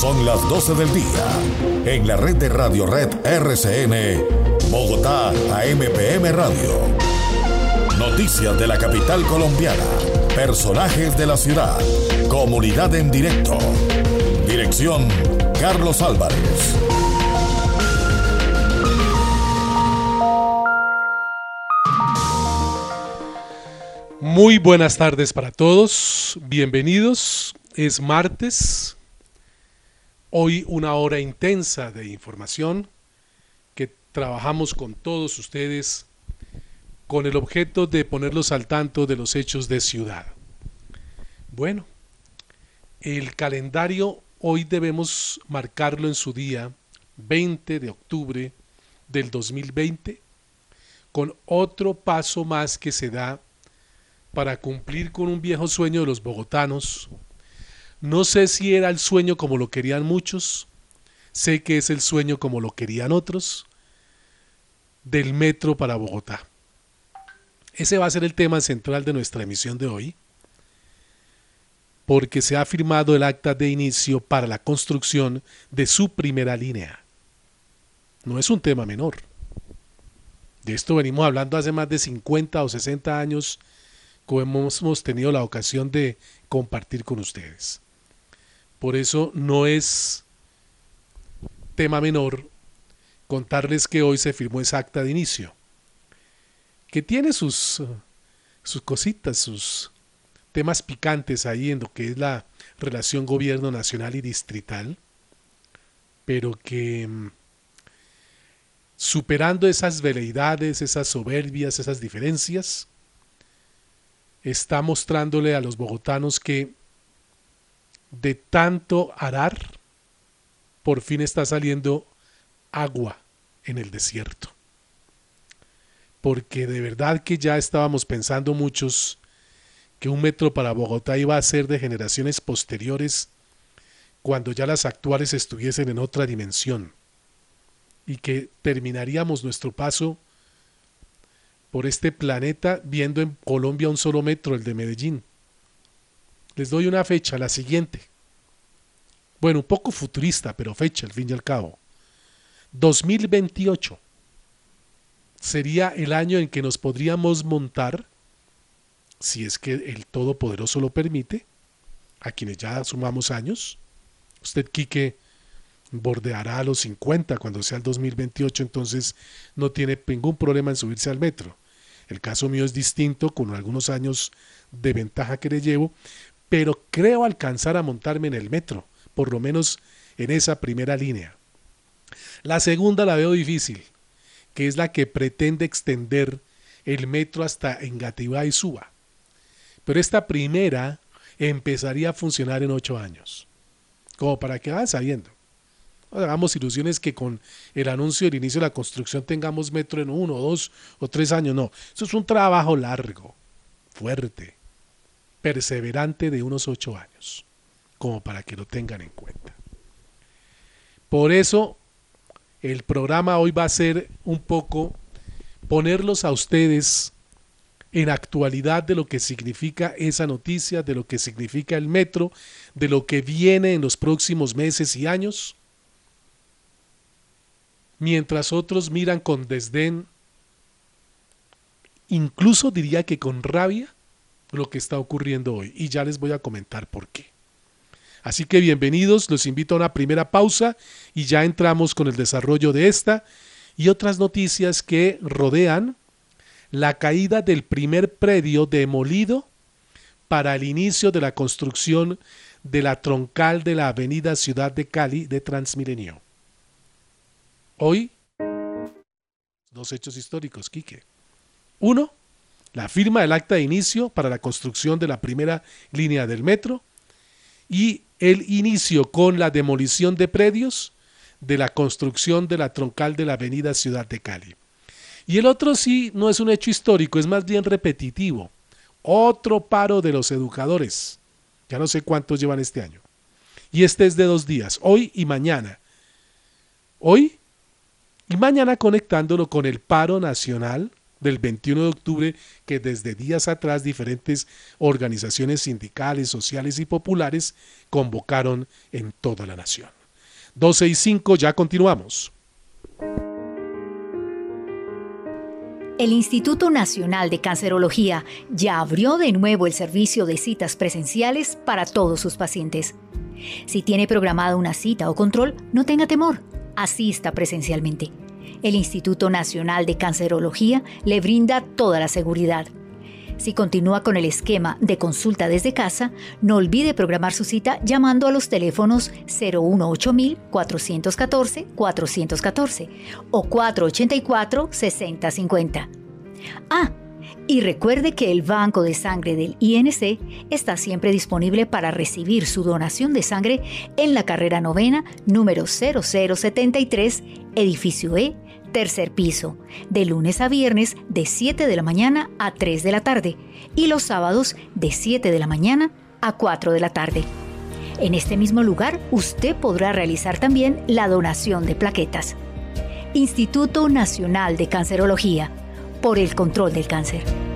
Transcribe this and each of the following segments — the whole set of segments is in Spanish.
Son las 12 del día. En la red de Radio Red RCN, Bogotá, AMPM Radio. Noticias de la capital colombiana. Personajes de la ciudad. Comunidad en directo. Dirección, Carlos Álvarez. Muy buenas tardes para todos, bienvenidos. Es martes, hoy una hora intensa de información que trabajamos con todos ustedes con el objeto de ponerlos al tanto de los hechos de ciudad. Bueno, el calendario hoy debemos marcarlo en su día 20 de octubre del 2020 con otro paso más que se da para cumplir con un viejo sueño de los bogotanos. No sé si era el sueño como lo querían muchos, sé que es el sueño como lo querían otros, del metro para Bogotá. Ese va a ser el tema central de nuestra emisión de hoy, porque se ha firmado el acta de inicio para la construcción de su primera línea. No es un tema menor. De esto venimos hablando hace más de 50 o 60 años como hemos tenido la ocasión de compartir con ustedes. Por eso no es tema menor contarles que hoy se firmó esa acta de inicio, que tiene sus, sus cositas, sus temas picantes ahí en lo que es la relación gobierno nacional y distrital, pero que mm, superando esas veleidades, esas soberbias, esas diferencias, está mostrándole a los bogotanos que de tanto arar, por fin está saliendo agua en el desierto. Porque de verdad que ya estábamos pensando muchos que un metro para Bogotá iba a ser de generaciones posteriores cuando ya las actuales estuviesen en otra dimensión y que terminaríamos nuestro paso por este planeta viendo en Colombia un solo metro, el de Medellín. Les doy una fecha, la siguiente. Bueno, un poco futurista, pero fecha al fin y al cabo. 2028 sería el año en que nos podríamos montar, si es que el Todopoderoso lo permite, a quienes ya sumamos años. Usted, Quique, bordeará a los 50 cuando sea el 2028, entonces no tiene ningún problema en subirse al metro. El caso mío es distinto, con algunos años de ventaja que le llevo, pero creo alcanzar a montarme en el metro, por lo menos en esa primera línea. La segunda la veo difícil, que es la que pretende extender el metro hasta Engativá y Suba. Pero esta primera empezaría a funcionar en ocho años, como para que vayan sabiendo hagamos ilusiones que con el anuncio del inicio de la construcción tengamos metro en uno, dos o tres años. No, eso es un trabajo largo, fuerte, perseverante de unos ocho años, como para que lo tengan en cuenta. Por eso, el programa hoy va a ser un poco ponerlos a ustedes en actualidad de lo que significa esa noticia, de lo que significa el metro, de lo que viene en los próximos meses y años mientras otros miran con desdén, incluso diría que con rabia, lo que está ocurriendo hoy. Y ya les voy a comentar por qué. Así que bienvenidos, los invito a una primera pausa y ya entramos con el desarrollo de esta y otras noticias que rodean la caída del primer predio demolido para el inicio de la construcción de la troncal de la avenida Ciudad de Cali de Transmilenio. Hoy, dos hechos históricos, Quique. Uno, la firma del acta de inicio para la construcción de la primera línea del metro y el inicio con la demolición de predios de la construcción de la troncal de la avenida Ciudad de Cali. Y el otro sí no es un hecho histórico, es más bien repetitivo. Otro paro de los educadores. Ya no sé cuántos llevan este año. Y este es de dos días, hoy y mañana. Hoy y mañana conectándolo con el paro nacional del 21 de octubre que desde días atrás diferentes organizaciones sindicales, sociales y populares convocaron en toda la nación. 12 y 5, ya continuamos. El Instituto Nacional de Cancerología ya abrió de nuevo el servicio de citas presenciales para todos sus pacientes. Si tiene programada una cita o control, no tenga temor, asista presencialmente. El Instituto Nacional de Cancerología le brinda toda la seguridad. Si continúa con el esquema de consulta desde casa, no olvide programar su cita llamando a los teléfonos 018-414-414 o 484-6050. Ah, y recuerde que el banco de sangre del INC está siempre disponible para recibir su donación de sangre en la carrera novena número 0073, edificio E, tercer piso, de lunes a viernes de 7 de la mañana a 3 de la tarde y los sábados de 7 de la mañana a 4 de la tarde. En este mismo lugar usted podrá realizar también la donación de plaquetas. Instituto Nacional de Cancerología, por el control del cáncer.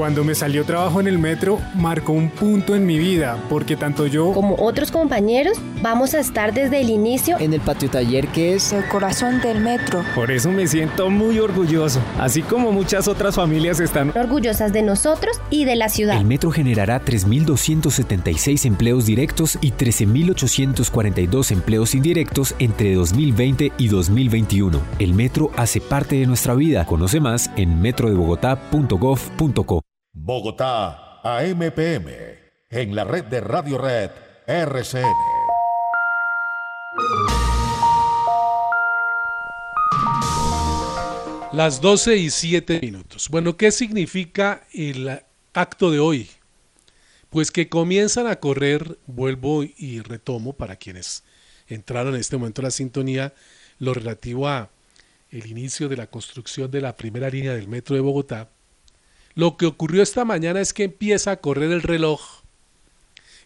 Cuando me salió trabajo en el metro, marcó un punto en mi vida, porque tanto yo como otros compañeros vamos a estar desde el inicio en el patio taller que es el corazón del metro. Por eso me siento muy orgulloso, así como muchas otras familias están orgullosas de nosotros y de la ciudad. El metro generará 3.276 empleos directos y 13.842 empleos indirectos entre 2020 y 2021. El metro hace parte de nuestra vida. Conoce más en metrodebogotá.gov.co. Bogotá, AMPM, en la red de Radio Red RCN. Las 12 y 7 minutos. Bueno, ¿qué significa el acto de hoy? Pues que comienzan a correr, vuelvo y retomo para quienes entraron en este momento a la sintonía, lo relativo a el inicio de la construcción de la primera línea del metro de Bogotá, lo que ocurrió esta mañana es que empieza a correr el reloj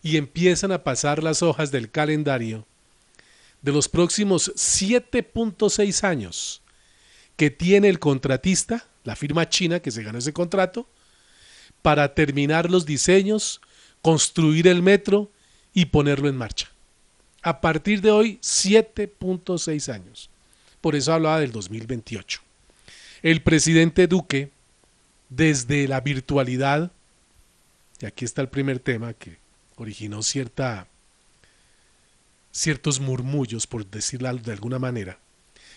y empiezan a pasar las hojas del calendario de los próximos 7.6 años que tiene el contratista, la firma china que se ganó ese contrato, para terminar los diseños, construir el metro y ponerlo en marcha. A partir de hoy, 7.6 años. Por eso hablaba del 2028. El presidente Duque desde la virtualidad, y aquí está el primer tema que originó cierta, ciertos murmullos, por decirlo de alguna manera.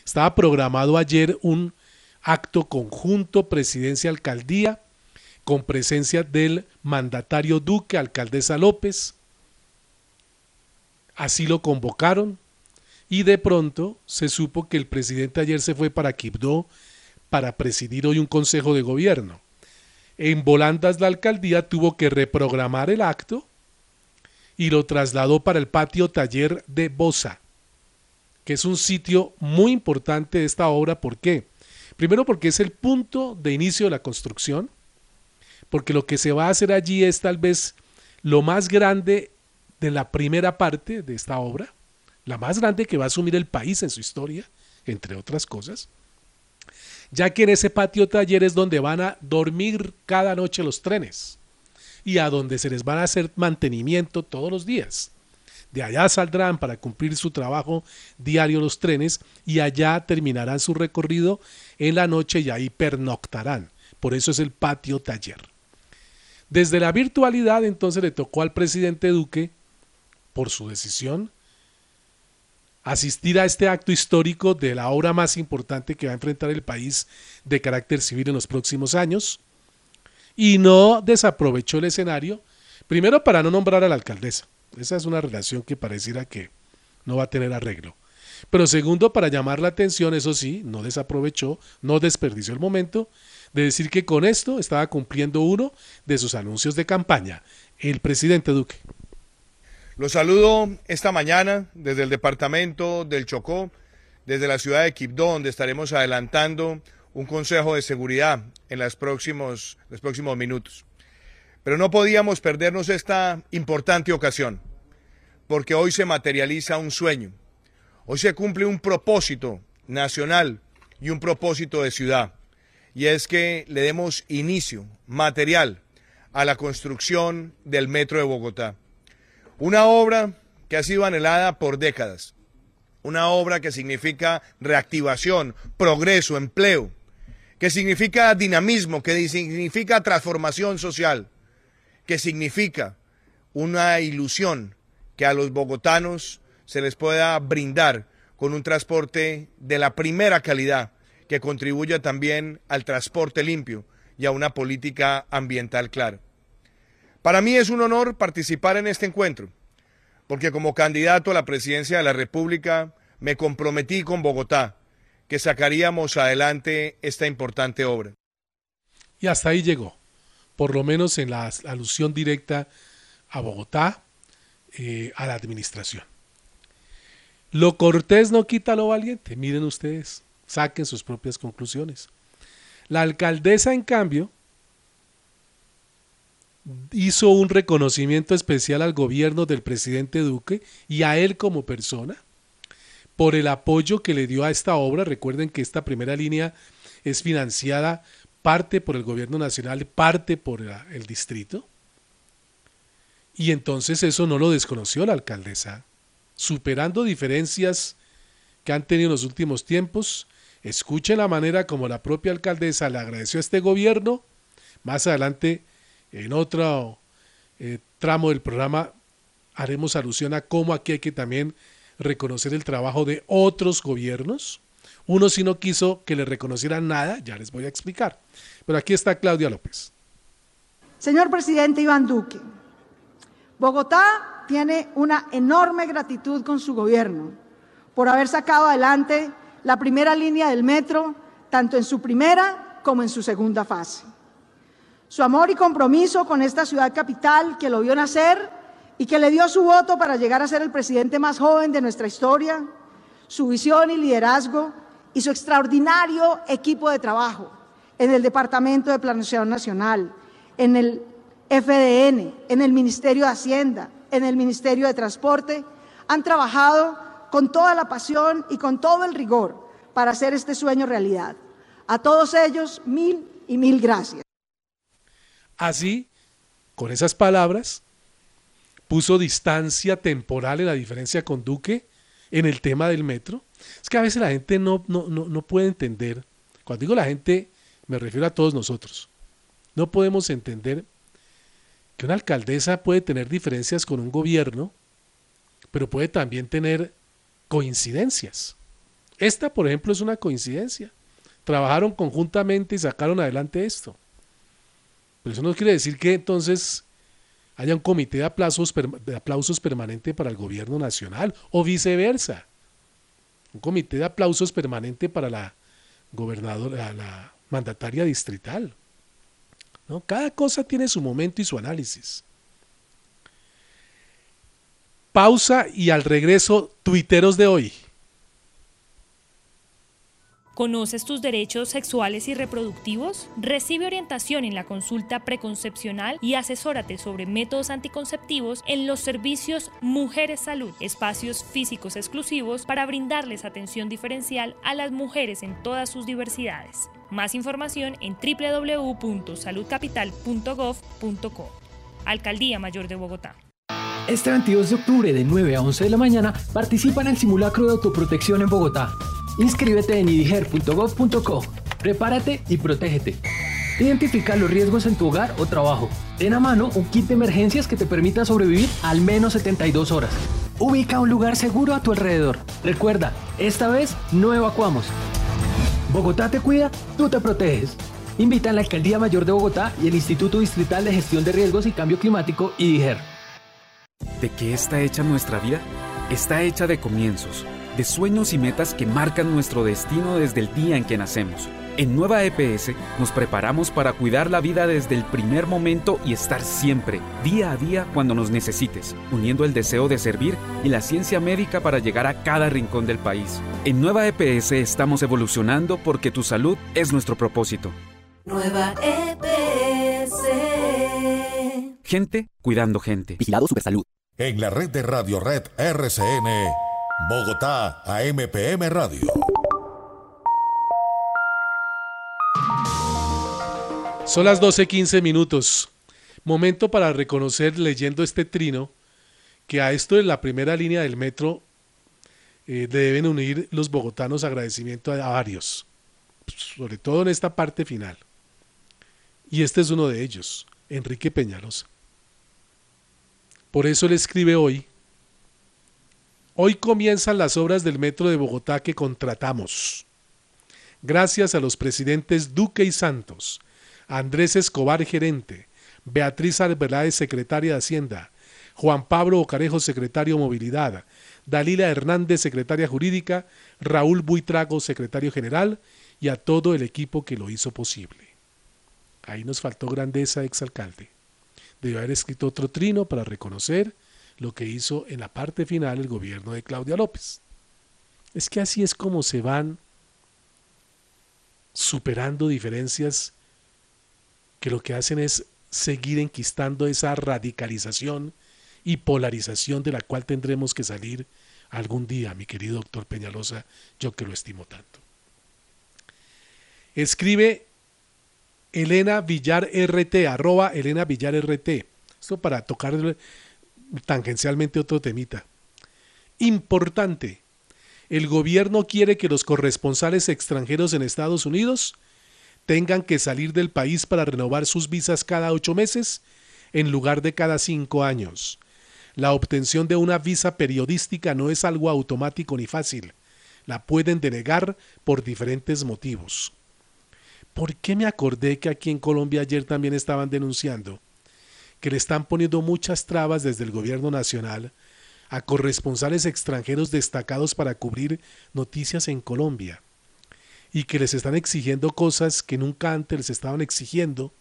Estaba programado ayer un acto conjunto presidencia-alcaldía con presencia del mandatario Duque, alcaldesa López. Así lo convocaron y de pronto se supo que el presidente ayer se fue para Quibdó para presidir hoy un consejo de gobierno. En Volandas la alcaldía tuvo que reprogramar el acto y lo trasladó para el patio taller de Bosa, que es un sitio muy importante de esta obra. ¿Por qué? Primero porque es el punto de inicio de la construcción, porque lo que se va a hacer allí es tal vez lo más grande de la primera parte de esta obra, la más grande que va a asumir el país en su historia, entre otras cosas ya que en ese patio taller es donde van a dormir cada noche los trenes y a donde se les van a hacer mantenimiento todos los días. De allá saldrán para cumplir su trabajo diario los trenes y allá terminarán su recorrido en la noche y ahí pernoctarán. Por eso es el patio taller. Desde la virtualidad entonces le tocó al presidente Duque, por su decisión, asistir a este acto histórico de la obra más importante que va a enfrentar el país de carácter civil en los próximos años y no desaprovechó el escenario, primero para no nombrar a la alcaldesa. Esa es una relación que pareciera que no va a tener arreglo. Pero segundo, para llamar la atención, eso sí, no desaprovechó, no desperdició el momento de decir que con esto estaba cumpliendo uno de sus anuncios de campaña, el presidente Duque. Los saludo esta mañana desde el departamento del Chocó, desde la ciudad de Quibdó, donde estaremos adelantando un consejo de seguridad en los próximos, los próximos minutos. Pero no podíamos perdernos esta importante ocasión, porque hoy se materializa un sueño, hoy se cumple un propósito nacional y un propósito de ciudad, y es que le demos inicio material a la construcción del Metro de Bogotá. Una obra que ha sido anhelada por décadas, una obra que significa reactivación, progreso, empleo, que significa dinamismo, que significa transformación social, que significa una ilusión que a los bogotanos se les pueda brindar con un transporte de la primera calidad, que contribuya también al transporte limpio y a una política ambiental clara. Para mí es un honor participar en este encuentro, porque como candidato a la presidencia de la República me comprometí con Bogotá que sacaríamos adelante esta importante obra. Y hasta ahí llegó, por lo menos en la alusión directa a Bogotá, eh, a la administración. Lo cortés no quita lo valiente, miren ustedes, saquen sus propias conclusiones. La alcaldesa, en cambio, hizo un reconocimiento especial al gobierno del presidente Duque y a él como persona por el apoyo que le dio a esta obra. Recuerden que esta primera línea es financiada parte por el gobierno nacional, parte por el distrito. Y entonces eso no lo desconoció la alcaldesa. Superando diferencias que han tenido en los últimos tiempos, escuchen la manera como la propia alcaldesa le agradeció a este gobierno. Más adelante, en otro eh, tramo del programa, haremos alusión a cómo aquí hay que también reconocer el trabajo de otros gobiernos. Uno si no quiso que le reconocieran nada, ya les voy a explicar. Pero aquí está Claudia López. Señor presidente Iván Duque, Bogotá tiene una enorme gratitud con su gobierno por haber sacado adelante la primera línea del metro, tanto en su primera como en su segunda fase. Su amor y compromiso con esta ciudad capital que lo vio nacer y que le dio su voto para llegar a ser el presidente más joven de nuestra historia, su visión y liderazgo y su extraordinario equipo de trabajo en el Departamento de Planeación Nacional, en el FDN, en el Ministerio de Hacienda, en el Ministerio de Transporte, han trabajado con toda la pasión y con todo el rigor para hacer este sueño realidad. A todos ellos, mil y mil gracias. Así, con esas palabras, puso distancia temporal en la diferencia con Duque en el tema del metro. Es que a veces la gente no, no, no, puede entender, cuando digo la gente me refiero a todos nosotros, no podemos entender que una alcaldesa puede tener diferencias con un gobierno, pero puede también tener coincidencias. Esta, por ejemplo, es una coincidencia. Trabajaron conjuntamente y sacaron adelante esto. Pero eso no quiere decir que entonces haya un comité de aplausos, de aplausos permanente para el gobierno nacional o viceversa. Un comité de aplausos permanente para la gobernadora, la mandataria distrital. ¿no? Cada cosa tiene su momento y su análisis. Pausa y al regreso, tuiteros de hoy. ¿Conoces tus derechos sexuales y reproductivos? Recibe orientación en la consulta preconcepcional y asesórate sobre métodos anticonceptivos en los servicios Mujeres Salud, espacios físicos exclusivos para brindarles atención diferencial a las mujeres en todas sus diversidades. Más información en www.saludcapital.gov.co. Alcaldía Mayor de Bogotá. Este 22 de octubre de 9 a 11 de la mañana participa en el simulacro de autoprotección en Bogotá. Inscríbete en idiger.gov.co. Prepárate y protégete. Identifica los riesgos en tu hogar o trabajo. Ten a mano un kit de emergencias que te permita sobrevivir al menos 72 horas. Ubica un lugar seguro a tu alrededor. Recuerda, esta vez no evacuamos. Bogotá te cuida, tú te proteges. Invita a la Alcaldía Mayor de Bogotá y el Instituto Distrital de Gestión de Riesgos y Cambio Climático, IDIGER. ¿De qué está hecha nuestra vida? Está hecha de comienzos de sueños y metas que marcan nuestro destino desde el día en que nacemos. En Nueva EPS nos preparamos para cuidar la vida desde el primer momento y estar siempre, día a día, cuando nos necesites, uniendo el deseo de servir y la ciencia médica para llegar a cada rincón del país. En Nueva EPS estamos evolucionando porque tu salud es nuestro propósito. Nueva EPS. Gente cuidando gente. Vigilado Supersalud. En la red de Radio Red RCN, Bogotá, AMPM Radio. Son las 12:15 minutos. Momento para reconocer, leyendo este trino, que a esto de la primera línea del metro eh, deben unir los bogotanos agradecimiento a, varios, sobre todo en esta parte final. Y este es uno de ellos, Enrique Peñalosa. Por eso él escribe hoy, hoy comienzan las obras del metro de Bogotá que contratamos. Gracias a los presidentes Duque y Santos, Andrés Escobar, gerente, Beatriz Arbeláez, secretaria de Hacienda, Juan Pablo Ocarejo, secretario de Movilidad, Dalila Hernández, secretaria jurídica, Raúl Buitrago, secretario general, y a todo el equipo que lo hizo posible. Ahí nos faltó grandeza, exalcalde. Debió haber escrito otro trino para reconocer lo que hizo en la parte final el gobierno de Claudia López. Es que así es como se van superando diferencias que lo que hacen es seguir enquistando esa radicalización y polarización de la cual tendremos que salir algún día, mi querido doctor Peñalosa, yo que lo estimo tanto. Escribe Elena Villar RT, arroba Elena Villar RT. Esto para tocar tangencialmente otro temita. Importante. El gobierno quiere que los corresponsales extranjeros en Estados Unidos tengan que salir del país para renovar sus visas cada ocho meses en lugar de cada cinco años. La obtención de una visa periodística no es algo automático ni fácil. La pueden denegar por diferentes motivos. ¿Por qué me acordé que aquí en Colombia ayer también estaban denunciando que le están poniendo muchas trabas desde el gobierno nacional a corresponsales extranjeros destacados para cubrir noticias en Colombia? y que les están exigiendo cosas que nunca antes les estaban exigiendo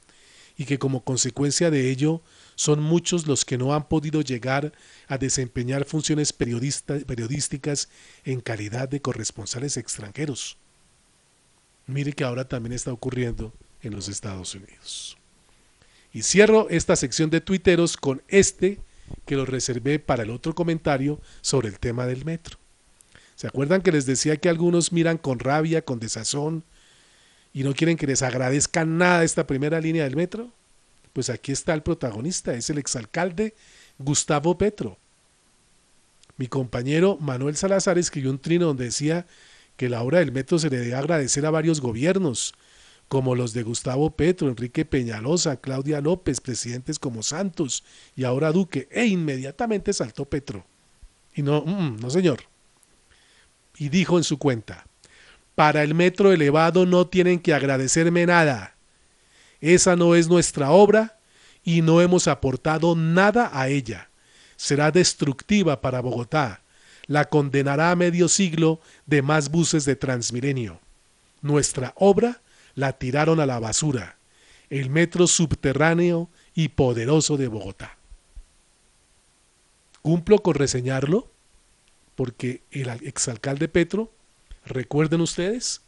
y que como consecuencia de ello son muchos los que no han podido llegar a desempeñar funciones periodísticas en calidad de corresponsales extranjeros. Mire que ahora también está ocurriendo en los Estados Unidos. Y cierro esta sección de tuiteros con este que lo reservé para el otro comentario sobre el tema del metro. ¿Se acuerdan que les decía que algunos miran con rabia, con desazón y no quieren que les agradezcan nada esta primera línea del metro? Pues aquí está el protagonista, es el exalcalde Gustavo Petro. Mi compañero Manuel Salazar escribió un trino donde decía que la obra del metro se le debe agradecer a varios gobiernos, como los de Gustavo Petro, Enrique Peñalosa, Claudia López, presidentes como Santos y ahora Duque, e inmediatamente saltó Petro. Y no, mm, no señor y dijo en su cuenta, para el metro elevado no tienen que agradecerme nada. Esa no es nuestra obra y no hemos aportado nada a ella. Será destructiva para Bogotá. La condenará a medio siglo de más buses de Transmilenio. Nuestra obra la tiraron a la basura. El metro subterráneo y poderoso de Bogotá. ¿Cumplo con reseñarlo? porque el exalcalde Petro, recuerden ustedes,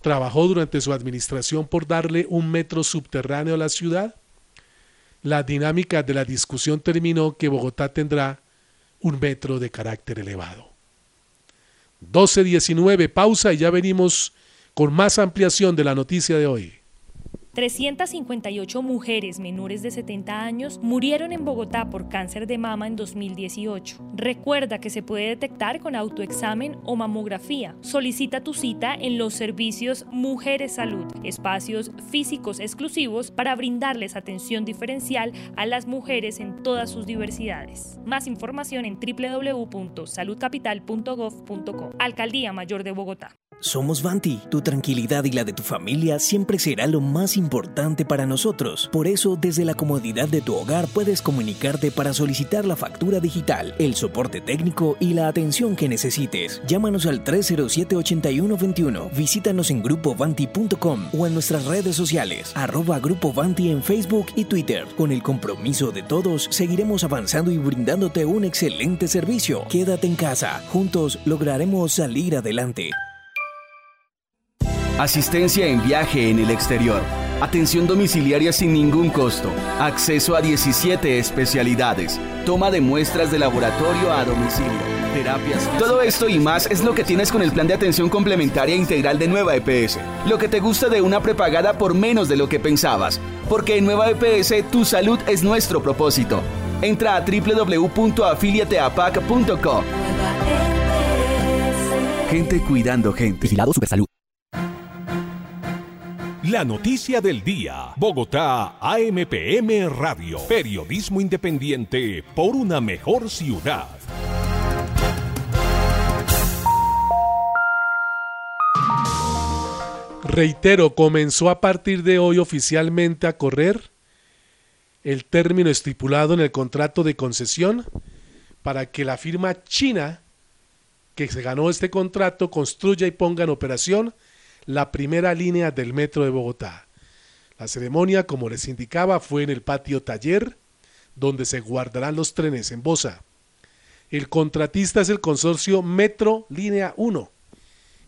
trabajó durante su administración por darle un metro subterráneo a la ciudad. La dinámica de la discusión terminó que Bogotá tendrá un metro de carácter elevado. 12.19, pausa y ya venimos con más ampliación de la noticia de hoy. 358 mujeres menores de 70 años murieron en Bogotá por cáncer de mama en 2018. Recuerda que se puede detectar con autoexamen o mamografía. Solicita tu cita en los servicios Mujeres Salud, espacios físicos exclusivos para brindarles atención diferencial a las mujeres en todas sus diversidades. Más información en www.saludcapital.gov.co. Alcaldía Mayor de Bogotá. Somos Vanti, tu tranquilidad y la de tu familia siempre será lo más importante para nosotros. Por eso, desde la comodidad de tu hogar puedes comunicarte para solicitar la factura digital, el soporte técnico y la atención que necesites. Llámanos al 307-8121, visítanos en grupovanti.com o en nuestras redes sociales, arroba Grupo Vanti en Facebook y Twitter. Con el compromiso de todos, seguiremos avanzando y brindándote un excelente servicio. Quédate en casa, juntos lograremos salir adelante. Asistencia en viaje en el exterior. Atención domiciliaria sin ningún costo. Acceso a 17 especialidades. Toma de muestras de laboratorio a domicilio. Terapias. Todo esto y más es lo que tienes con el plan de atención complementaria integral de Nueva EPS. Lo que te gusta de una prepagada por menos de lo que pensabas. Porque en Nueva EPS tu salud es nuestro propósito. Entra a www.afiliateapac.com. Gente cuidando gente. Vigilado Supersalud. La noticia del día. Bogotá, AMPM Radio. Periodismo independiente por una mejor ciudad. Reitero, comenzó a partir de hoy oficialmente a correr el término estipulado en el contrato de concesión para que la firma china que se ganó este contrato construya y ponga en operación la primera línea del metro de Bogotá. La ceremonia, como les indicaba, fue en el patio taller, donde se guardarán los trenes en Bosa. El contratista es el consorcio Metro Línea 1,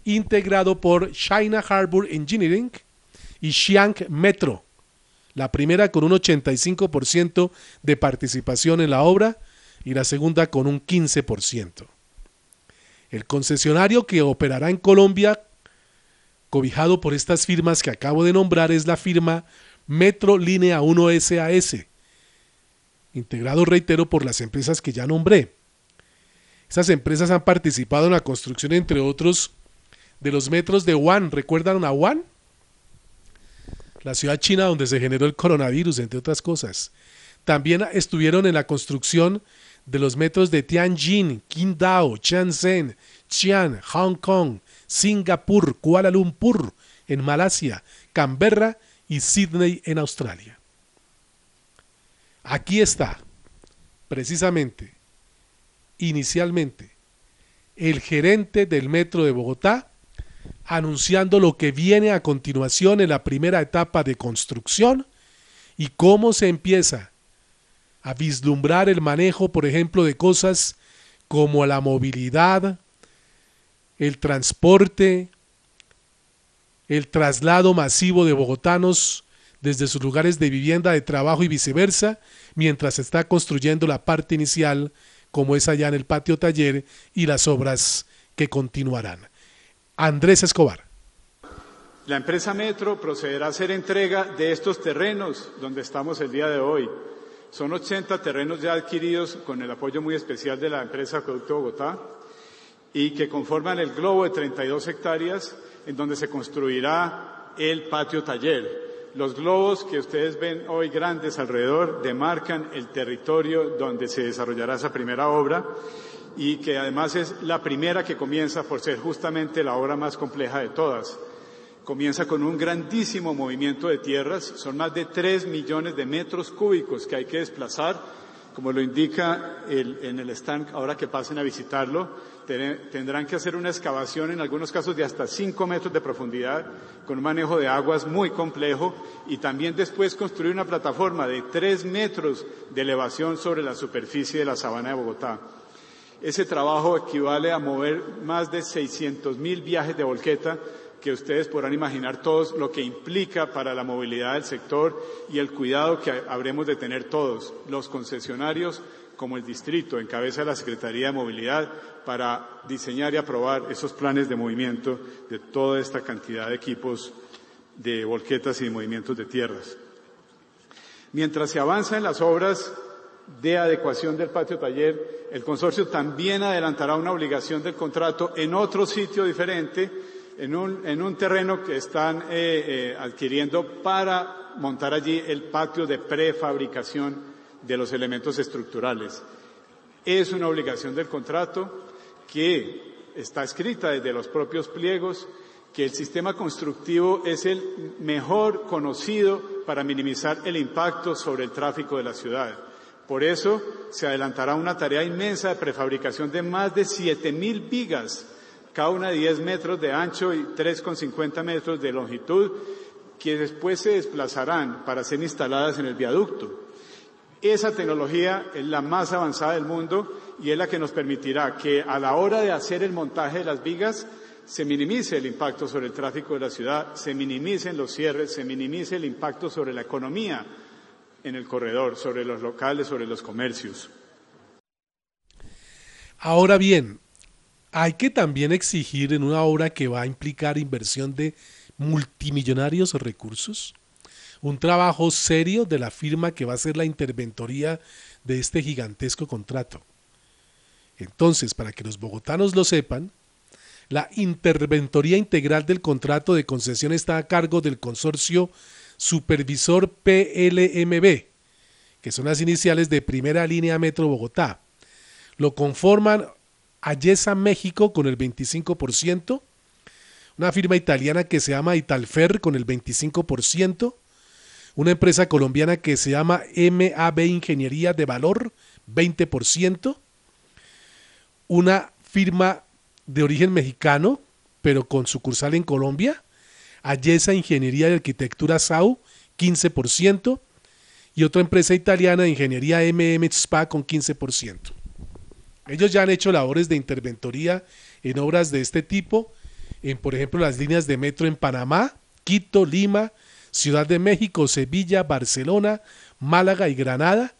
integrado por China Harbor Engineering y Xiang Metro, la primera con un 85% de participación en la obra y la segunda con un 15%. El concesionario que operará en Colombia cobijado por estas firmas que acabo de nombrar, es la firma Metro Línea 1 SAS, integrado, reitero, por las empresas que ya nombré. Esas empresas han participado en la construcción, entre otros, de los metros de Wuhan. ¿Recuerdan a Wuhan? La ciudad china donde se generó el coronavirus, entre otras cosas. También estuvieron en la construcción de los metros de Tianjin, Qingdao, Shenzhen, Xi'an, Hong Kong, Singapur, Kuala Lumpur en Malasia, Canberra y Sydney en Australia. Aquí está, precisamente, inicialmente, el gerente del Metro de Bogotá anunciando lo que viene a continuación en la primera etapa de construcción y cómo se empieza a vislumbrar el manejo, por ejemplo, de cosas como la movilidad, el transporte, el traslado masivo de bogotanos desde sus lugares de vivienda, de trabajo y viceversa, mientras se está construyendo la parte inicial, como es allá en el patio taller, y las obras que continuarán. Andrés Escobar. La empresa Metro procederá a hacer entrega de estos terrenos donde estamos el día de hoy. Son 80 terrenos ya adquiridos con el apoyo muy especial de la empresa Producto Bogotá y que conforman el globo de 32 hectáreas en donde se construirá el patio taller. Los globos que ustedes ven hoy grandes alrededor demarcan el territorio donde se desarrollará esa primera obra y que además es la primera que comienza por ser justamente la obra más compleja de todas. Comienza con un grandísimo movimiento de tierras, son más de 3 millones de metros cúbicos que hay que desplazar, como lo indica en el stand ahora que pasen a visitarlo, tendrán que hacer una excavación en algunos casos de hasta 5 metros de profundidad, con un manejo de aguas muy complejo, y también después construir una plataforma de 3 metros de elevación sobre la superficie de la sabana de Bogotá. Ese trabajo equivale a mover más de 600 mil viajes de volqueta que ustedes podrán imaginar todos lo que implica para la movilidad del sector y el cuidado que habremos de tener todos, los concesionarios como el distrito, en cabeza de la Secretaría de Movilidad, para diseñar y aprobar esos planes de movimiento de toda esta cantidad de equipos de volquetas y movimientos de tierras. Mientras se avanza en las obras de adecuación del patio taller, el consorcio también adelantará una obligación del contrato en otro sitio diferente, en un, terreno que están eh, eh, adquiriendo para montar allí el patio de prefabricación de los elementos estructurales. Es una obligación del contrato que está escrita desde los propios pliegos que el sistema constructivo es el mejor conocido para minimizar el impacto sobre el tráfico de la ciudad. Por eso se adelantará una tarea inmensa de prefabricación de más de 7.000 vigas, cada una de 10 metros de ancho y 3,50 metros de longitud, que después se desplazarán para ser instaladas en el viaducto. Esa tecnología es la más avanzada del mundo y es la que nos permitirá que a la hora de hacer el montaje de las vigas se minimice el impacto sobre el tráfico de la ciudad, se minimicen los cierres, se minimice el impacto sobre la economía en el corredor, sobre los locales, sobre los comercios. Ahora bien, hay que también exigir en una obra que va a implicar inversión de multimillonarios recursos, un trabajo serio de la firma que va a hacer la interventoría de este gigantesco contrato. Entonces, para que los bogotanos lo sepan, la interventoría integral del contrato de concesión está a cargo del consorcio Supervisor PLMB, que son las iniciales de Primera Línea Metro Bogotá. Lo conforman Ayesa México con el 25%, una firma italiana que se llama Italfer con el 25%, una empresa colombiana que se llama MAB Ingeniería de Valor 20%, una firma de origen mexicano, pero con sucursal en Colombia, Ayesa Ingeniería de Arquitectura SAU, 15%, y otra empresa italiana de ingeniería MM SPA con 15%. Ellos ya han hecho labores de interventoría en obras de este tipo, en por ejemplo las líneas de metro en Panamá, Quito, Lima, Ciudad de México, Sevilla, Barcelona, Málaga y Granada,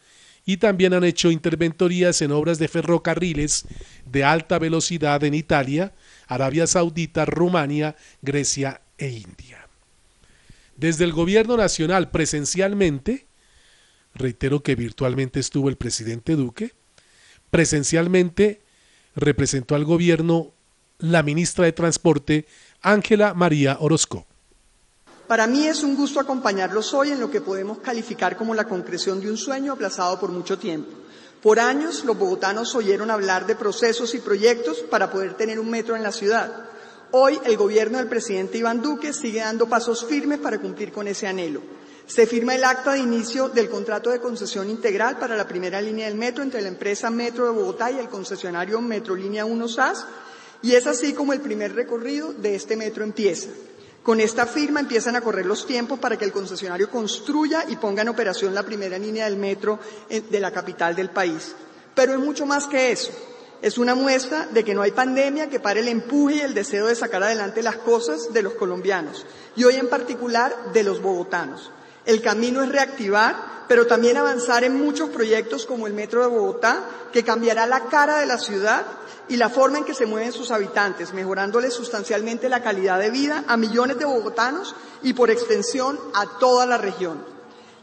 y también han hecho interventorías en obras de ferrocarriles de alta velocidad en Italia, Arabia Saudita, Rumania, Grecia e India. Desde el gobierno nacional presencialmente, reitero que virtualmente estuvo el presidente Duque, presencialmente representó al gobierno la ministra de Transporte, Ángela María Orozco. Para mí es un gusto acompañarlos hoy en lo que podemos calificar como la concreción de un sueño aplazado por mucho tiempo. Por años los bogotanos oyeron hablar de procesos y proyectos para poder tener un metro en la ciudad. Hoy el gobierno del presidente Iván Duque sigue dando pasos firmes para cumplir con ese anhelo. Se firma el acta de inicio del contrato de concesión integral para la primera línea del metro entre la empresa Metro de Bogotá y el concesionario Metrolínea 1 SAS y es así como el primer recorrido de este metro empieza. Con esta firma empiezan a correr los tiempos para que el concesionario construya y ponga en operación la primera línea del metro eh, de la capital del país. Pero es mucho más que eso. Es una muestra de que no hay pandemia que pare el empuje y el deseo de sacar adelante las cosas de los colombianos y hoy en particular de los bogotanos. El camino es reactivar, pero también avanzar en muchos proyectos como el Metro de Bogotá, que cambiará la cara de la ciudad y la forma en que se mueven sus habitantes, mejorándoles sustancialmente la calidad de vida a millones de bogotanos y por extensión a toda la región.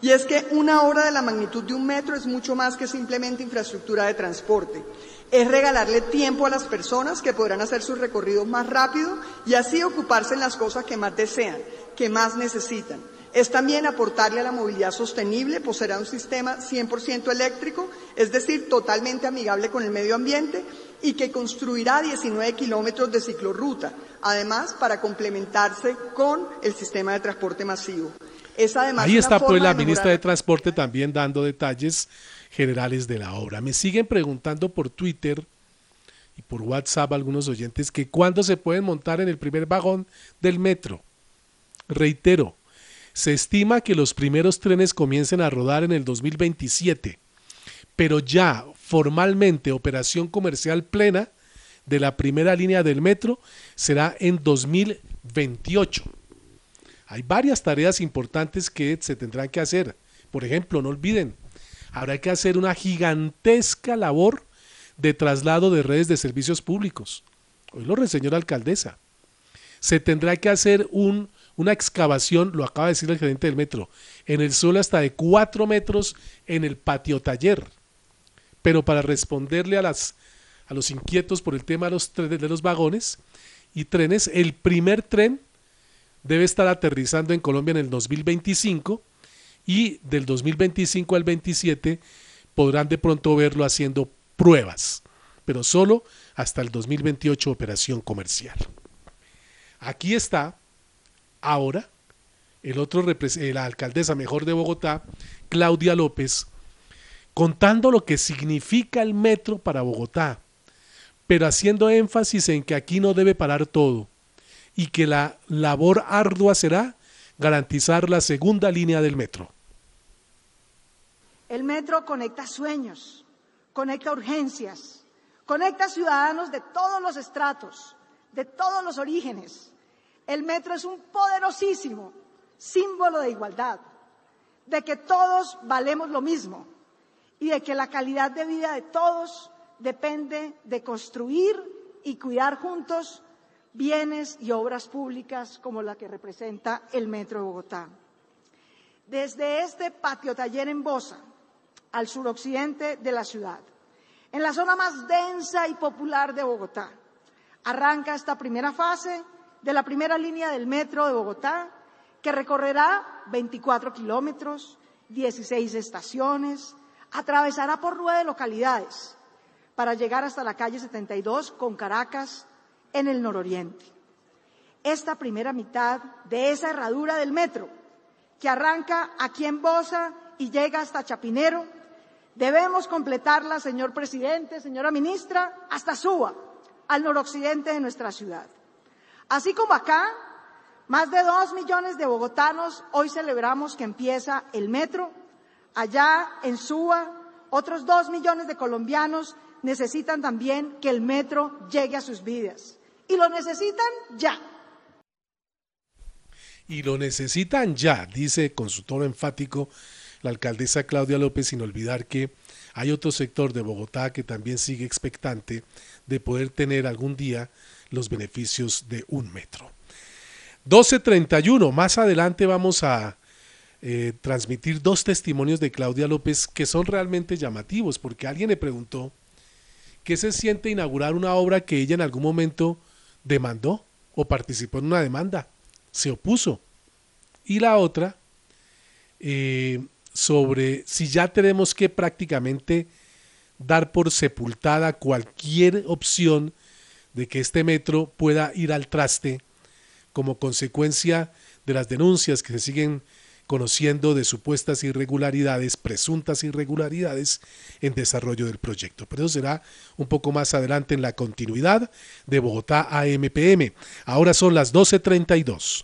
Y es que una hora de la magnitud de un metro es mucho más que simplemente infraestructura de transporte. Es regalarle tiempo a las personas que podrán hacer sus recorridos más rápido y así ocuparse en las cosas que más desean, que más necesitan. Es también aportarle a la movilidad sostenible, pues será un sistema 100% eléctrico, es decir, totalmente amigable con el medio ambiente y que construirá 19 kilómetros de ciclorruta, además para complementarse con el sistema de transporte masivo. Es además Ahí está pues la ministra de Transporte también dando detalles generales de la obra. Me siguen preguntando por Twitter y por WhatsApp algunos oyentes que cuándo se pueden montar en el primer vagón del metro. Reitero, se estima que los primeros trenes comiencen a rodar en el 2027, pero ya formalmente operación comercial plena de la primera línea del metro será en 2028. Hay varias tareas importantes que se tendrán que hacer. Por ejemplo, no olviden, habrá que hacer una gigantesca labor de traslado de redes de servicios públicos. Hoy lo reseñó la alcaldesa. Se tendrá que hacer un, una excavación, lo acaba de decir el gerente del metro, en el suelo hasta de cuatro metros en el patio taller pero para responderle a, las, a los inquietos por el tema de los, de los vagones y trenes, el primer tren debe estar aterrizando en Colombia en el 2025 y del 2025 al 27 podrán de pronto verlo haciendo pruebas, pero solo hasta el 2028 operación comercial. Aquí está ahora el otro eh, la alcaldesa mejor de Bogotá, Claudia López, contando lo que significa el metro para Bogotá, pero haciendo énfasis en que aquí no debe parar todo y que la labor ardua será garantizar la segunda línea del metro. El metro conecta sueños, conecta urgencias, conecta ciudadanos de todos los estratos, de todos los orígenes. El metro es un poderosísimo símbolo de igualdad, de que todos valemos lo mismo y de que la calidad de vida de todos depende de construir y cuidar juntos bienes y obras públicas como la que representa el Metro de Bogotá. Desde este patio taller en Bosa, al suroccidente de la ciudad, en la zona más densa y popular de Bogotá, arranca esta primera fase de la primera línea del Metro de Bogotá que recorrerá 24 kilómetros, 16 estaciones, atravesará por nueve localidades para llegar hasta la calle 72 con Caracas en el nororiente. Esta primera mitad de esa herradura del metro, que arranca aquí en Bosa y llega hasta Chapinero, debemos completarla, señor presidente, señora ministra, hasta Suba, al noroccidente de nuestra ciudad. Así como acá más de dos millones de bogotanos hoy celebramos que empieza el metro. Allá en Suba, otros dos millones de colombianos necesitan también que el metro llegue a sus vidas. Y lo necesitan ya. Y lo necesitan ya, dice con su tono enfático la alcaldesa Claudia López, sin olvidar que hay otro sector de Bogotá que también sigue expectante de poder tener algún día los beneficios de un metro. 12.31, más adelante vamos a eh, transmitir dos testimonios de Claudia López que son realmente llamativos, porque alguien le preguntó qué se siente inaugurar una obra que ella en algún momento demandó o participó en una demanda, se opuso. Y la otra, eh, sobre si ya tenemos que prácticamente dar por sepultada cualquier opción de que este metro pueda ir al traste como consecuencia de las denuncias que se siguen conociendo de supuestas irregularidades, presuntas irregularidades en desarrollo del proyecto. Pero eso será un poco más adelante en la continuidad de Bogotá AMPM. Ahora son las 12.32.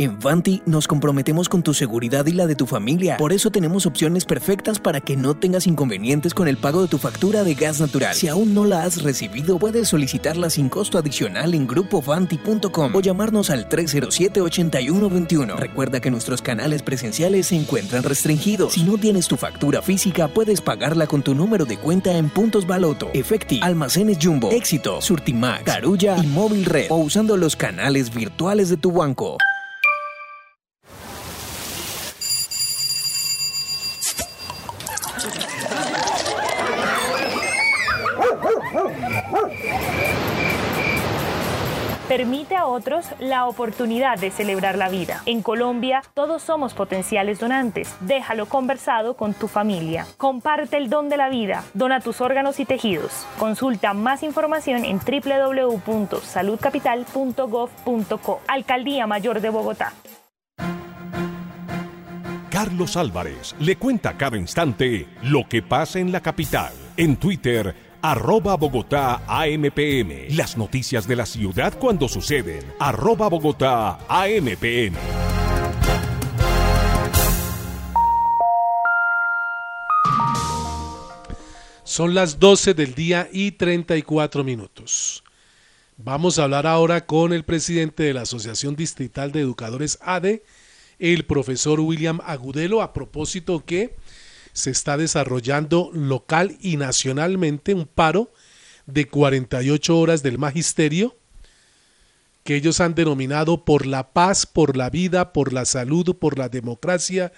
En Vanti nos comprometemos con tu seguridad y la de tu familia. Por eso tenemos opciones perfectas para que no tengas inconvenientes con el pago de tu factura de gas natural. Si aún no la has recibido, puedes solicitarla sin costo adicional en grupovanti.com o llamarnos al 307-8121. Recuerda que nuestros canales presenciales se encuentran restringidos. Si no tienes tu factura física, puedes pagarla con tu número de cuenta en Puntos Baloto, Efecti, Almacenes Jumbo, Éxito, Surtimax, Carulla y Móvil Red o usando los canales virtuales de tu banco. La oportunidad de celebrar la vida. En Colombia, todos somos potenciales donantes. Déjalo conversado con tu familia. Comparte el don de la vida. Dona tus órganos y tejidos. Consulta más información en www.saludcapital.gov.co. Alcaldía Mayor de Bogotá. Carlos Álvarez le cuenta cada instante lo que pasa en la capital. En Twitter, arroba Bogotá AMPM. Las noticias de la ciudad cuando suceden. Arroba Bogotá AMPM. Son las 12 del día y 34 minutos. Vamos a hablar ahora con el presidente de la Asociación Distrital de Educadores ADE, el profesor William Agudelo, a propósito que se está desarrollando local y nacionalmente un paro de 48 horas del magisterio que ellos han denominado por la paz, por la vida, por la salud, por la democracia,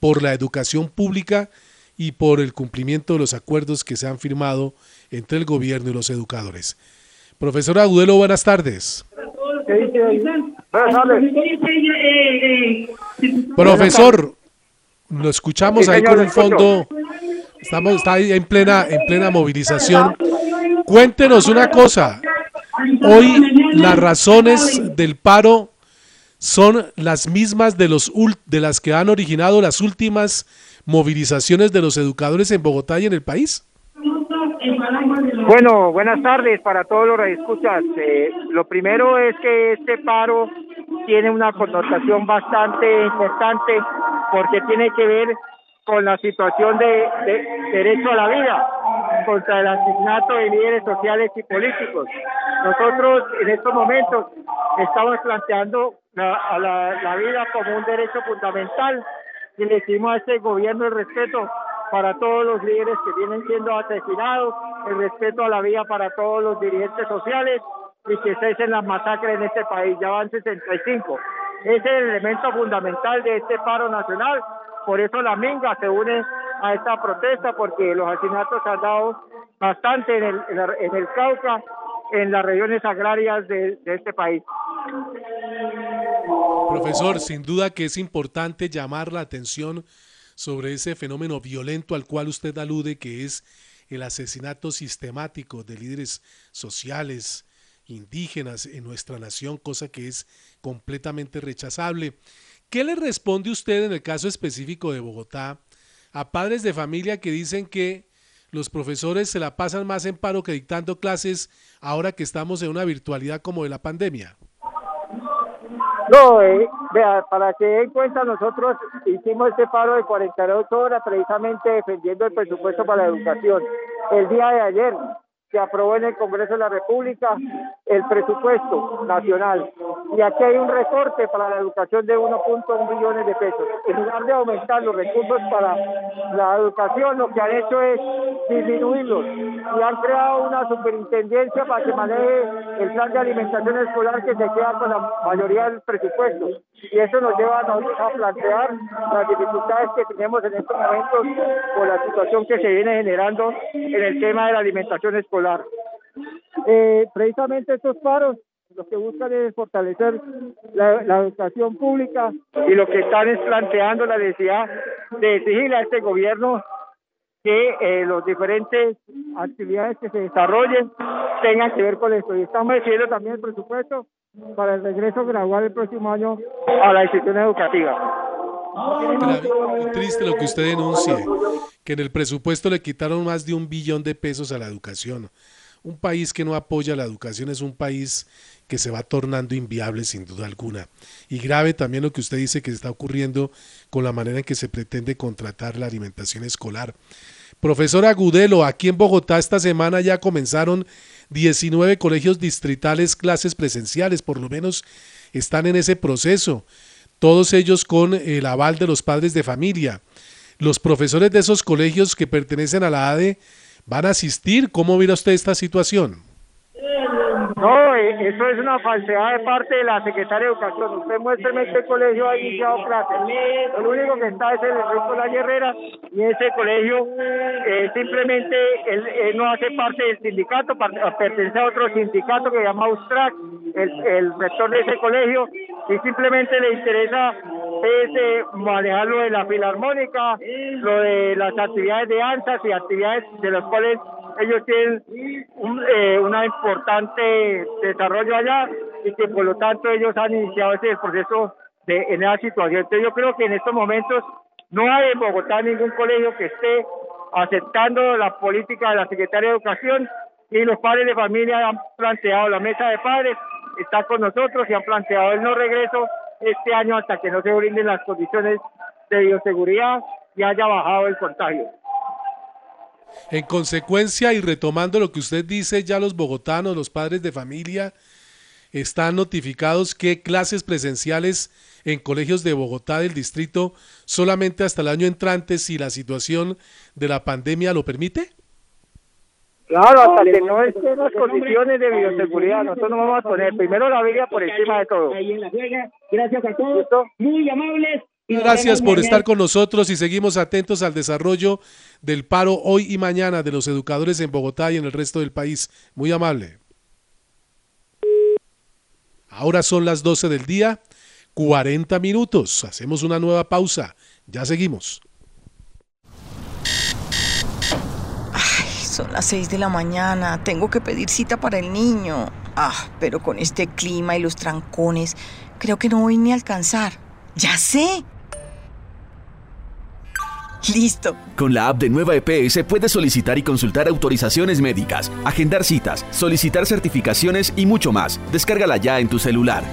por la educación pública y por el cumplimiento de los acuerdos que se han firmado entre el gobierno y los educadores. Profesor Agudelo, buenas tardes. Profesor, lo escuchamos ahí con el fondo. Estamos está ahí en plena en plena movilización. Cuéntenos una cosa. Hoy las razones del paro son las mismas de los de las que han originado las últimas movilizaciones de los educadores en Bogotá y en el país. Bueno, buenas tardes para todos los radioescuchas. Eh, lo primero es que este paro tiene una connotación bastante importante porque tiene que ver con la situación de, derecho a la vida, contra el asesinato de líderes sociales y políticos. Nosotros en estos momentos estamos planteando a la, la vida como un derecho fundamental y le decimos a este gobierno el respeto para todos los líderes que vienen siendo asesinados, el respeto a la vida para todos los dirigentes sociales y que cesen las masacres en este país. Ya van 65. Ese es el elemento fundamental de este paro nacional. Por eso la Minga se une a esta protesta porque los asesinatos han dado bastante en el, en el Cauca, en las regiones agrarias de, de este país. Profesor, sin duda que es importante llamar la atención sobre ese fenómeno violento al cual usted alude, que es el asesinato sistemático de líderes sociales, indígenas en nuestra nación, cosa que es completamente rechazable. ¿Qué le responde usted en el caso específico de Bogotá a padres de familia que dicen que los profesores se la pasan más en paro que dictando clases ahora que estamos en una virtualidad como de la pandemia? No, eh, vea, para que den cuenta, nosotros hicimos este paro de 48 horas precisamente defendiendo el presupuesto para la educación. El día de ayer se aprobó en el Congreso de la República el presupuesto nacional. Y aquí hay un recorte para la educación de 1.1 billones de pesos. En lugar de aumentar los recursos para la educación, lo que han hecho es disminuirlos. Y han creado una superintendencia para que maneje el plan de alimentación escolar que se queda con la mayoría del presupuesto. Y eso nos lleva a a plantear las dificultades que tenemos en estos momentos por la situación que se viene generando en el tema de la alimentación escolar. Eh, precisamente estos paros lo que buscan es fortalecer la, educación pública y lo que están es planteando la necesidad de exigirle a este gobierno que eh, los diferentes actividades que se desarrollen tengan que ver con esto. Y estamos decidiendo también el presupuesto para el regreso gradual el próximo año a la institución educativa. Triste lo que usted denuncie, que en el presupuesto le quitaron más de un billón de pesos a la educación. Un país que no apoya la educación es un país que se va tornando inviable sin duda alguna. Y grave también lo que usted dice que está ocurriendo con la manera en que se pretende contratar la alimentación escolar. Profesor Agudelo, aquí en Bogotá esta semana ya comenzaron 19 colegios distritales clases presenciales, por lo menos están en ese proceso, todos ellos con el aval de los padres de familia. Los profesores de esos colegios que pertenecen a la ADE van a asistir. ¿Cómo mira usted esta situación? No, eh, eso es una falsedad de parte de la Secretaria de Educación. Usted muéstrame este colegio ha iniciado clases. Lo único que está es el Enrique La Herrera y ese colegio eh, simplemente él, no hace parte del sindicato, pertenece a otro sindicato que se llama Austrac, el, el rector de ese colegio, y simplemente le interesa es eh, manejar lo de la filarmónica, lo de las actividades de ANSAS y actividades de las cuales ellos tienen un eh, una importante desarrollo allá y que por lo tanto ellos han iniciado ese proceso de, en esa situación. Entonces yo creo que en estos momentos no hay en Bogotá ningún colegio que esté aceptando la política de la Secretaría de Educación y los padres de familia han planteado, la mesa de padres está con nosotros y han planteado el no regreso este año hasta que no se brinden las condiciones de bioseguridad y haya bajado el contagio. En consecuencia, y retomando lo que usted dice, ya los bogotanos, los padres de familia, están notificados que clases presenciales en colegios de Bogotá del distrito solamente hasta el año entrante si la situación de la pandemia lo permite? Claro, hasta que no estén las condiciones de bioseguridad, nosotros nos vamos a poner primero la vida por encima de todo. Ahí en la juega. Gracias a todos. Muy amables. Gracias por estar con nosotros y seguimos atentos al desarrollo del paro hoy y mañana de los educadores en Bogotá y en el resto del país. Muy amable. Ahora son las 12 del día, 40 minutos. Hacemos una nueva pausa. Ya seguimos. Son las 6 de la mañana, tengo que pedir cita para el niño. Ah, pero con este clima y los trancones, creo que no voy ni a alcanzar. Ya sé. Listo. Con la app de Nueva EPS puedes solicitar y consultar autorizaciones médicas, agendar citas, solicitar certificaciones y mucho más. Descárgala ya en tu celular.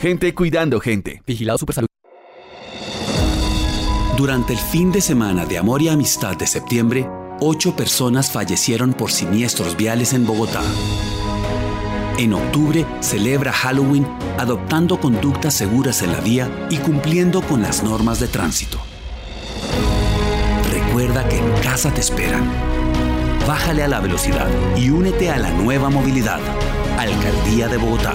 Gente cuidando gente. Vigilado Supersalud. Durante el fin de semana de Amor y Amistad de septiembre, ocho personas fallecieron por siniestros viales en Bogotá. En octubre celebra Halloween adoptando conductas seguras en la vía y cumpliendo con las normas de tránsito. Recuerda que en casa te esperan. Bájale a la velocidad y únete a la nueva movilidad. Alcaldía de Bogotá.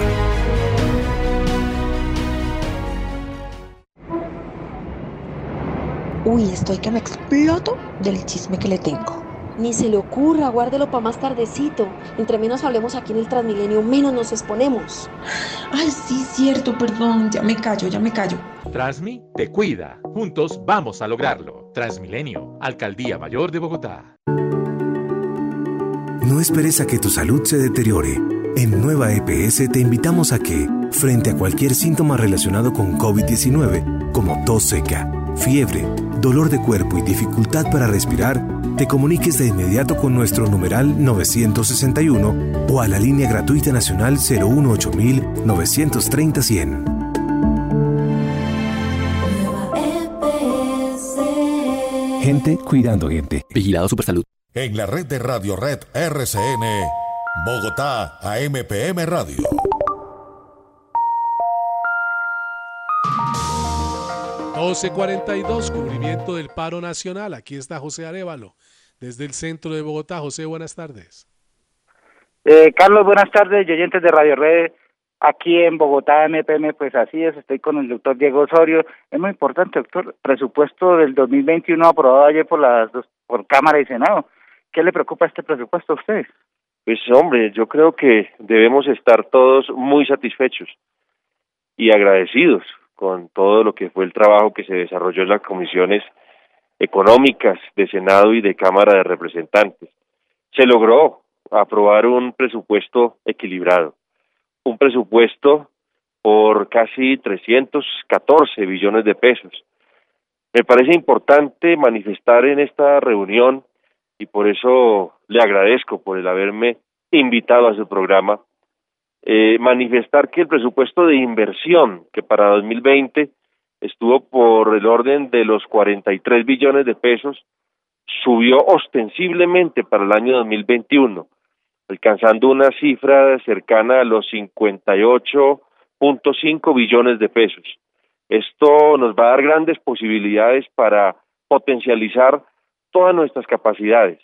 Uy, estoy que me exploto del chisme que le tengo. Ni se le ocurra, guárdelo para más tardecito. Entre menos hablemos aquí en el Transmilenio, menos nos exponemos. Ay, sí, cierto, perdón, ya me callo, ya me callo. Transmi te cuida. Juntos vamos a lograrlo. Transmilenio, Alcaldía Mayor de Bogotá. No esperes a que tu salud se deteriore. En Nueva EPS te invitamos a que, frente a cualquier síntoma relacionado con COVID-19, como tos seca, fiebre, dolor de cuerpo y dificultad para respirar, te comuniques de inmediato con nuestro numeral 961 o a la línea gratuita nacional 018 930 100. Gente cuidando gente. Vigilado Supersalud. En la red de Radio Red RCN, Bogotá, AMPM Radio. dos, cubrimiento del paro nacional. Aquí está José Arevalo, desde el centro de Bogotá. José, buenas tardes. Eh, Carlos, buenas tardes, y oyentes de Radio Red. Aquí en Bogotá, MPM, pues así es, estoy con el doctor Diego Osorio. Es muy importante, doctor, presupuesto del 2021 aprobado ayer por las dos, por Cámara y Senado. ¿Qué le preocupa este presupuesto a usted? Pues hombre, yo creo que debemos estar todos muy satisfechos y agradecidos con todo lo que fue el trabajo que se desarrolló en las comisiones económicas de Senado y de Cámara de Representantes. Se logró aprobar un presupuesto equilibrado, un presupuesto por casi 314 billones de pesos. Me parece importante manifestar en esta reunión y por eso le agradezco por el haberme invitado a su programa, eh, manifestar que el presupuesto de inversión que para 2020 estuvo por el orden de los 43 billones de pesos, subió ostensiblemente para el año 2021, alcanzando una cifra cercana a los 58.5 billones de pesos. Esto nos va a dar grandes posibilidades para potencializar todas nuestras capacidades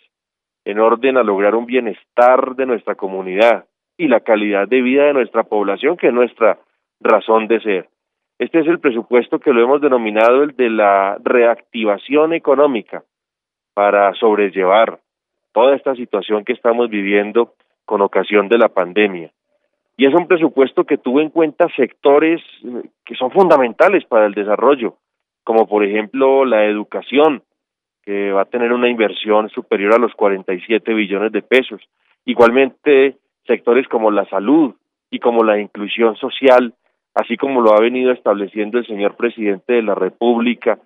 en orden a lograr un bienestar de nuestra comunidad y la calidad de vida de nuestra población, que es nuestra razón de ser. Este es el presupuesto que lo hemos denominado el de la reactivación económica para sobrellevar toda esta situación que estamos viviendo con ocasión de la pandemia. Y es un presupuesto que tuvo en cuenta sectores que son fundamentales para el desarrollo, como por ejemplo la educación, que va a tener una inversión superior a los 47 billones de pesos. Igualmente, sectores como la salud y como la inclusión social, así como lo ha venido estableciendo el señor presidente de la República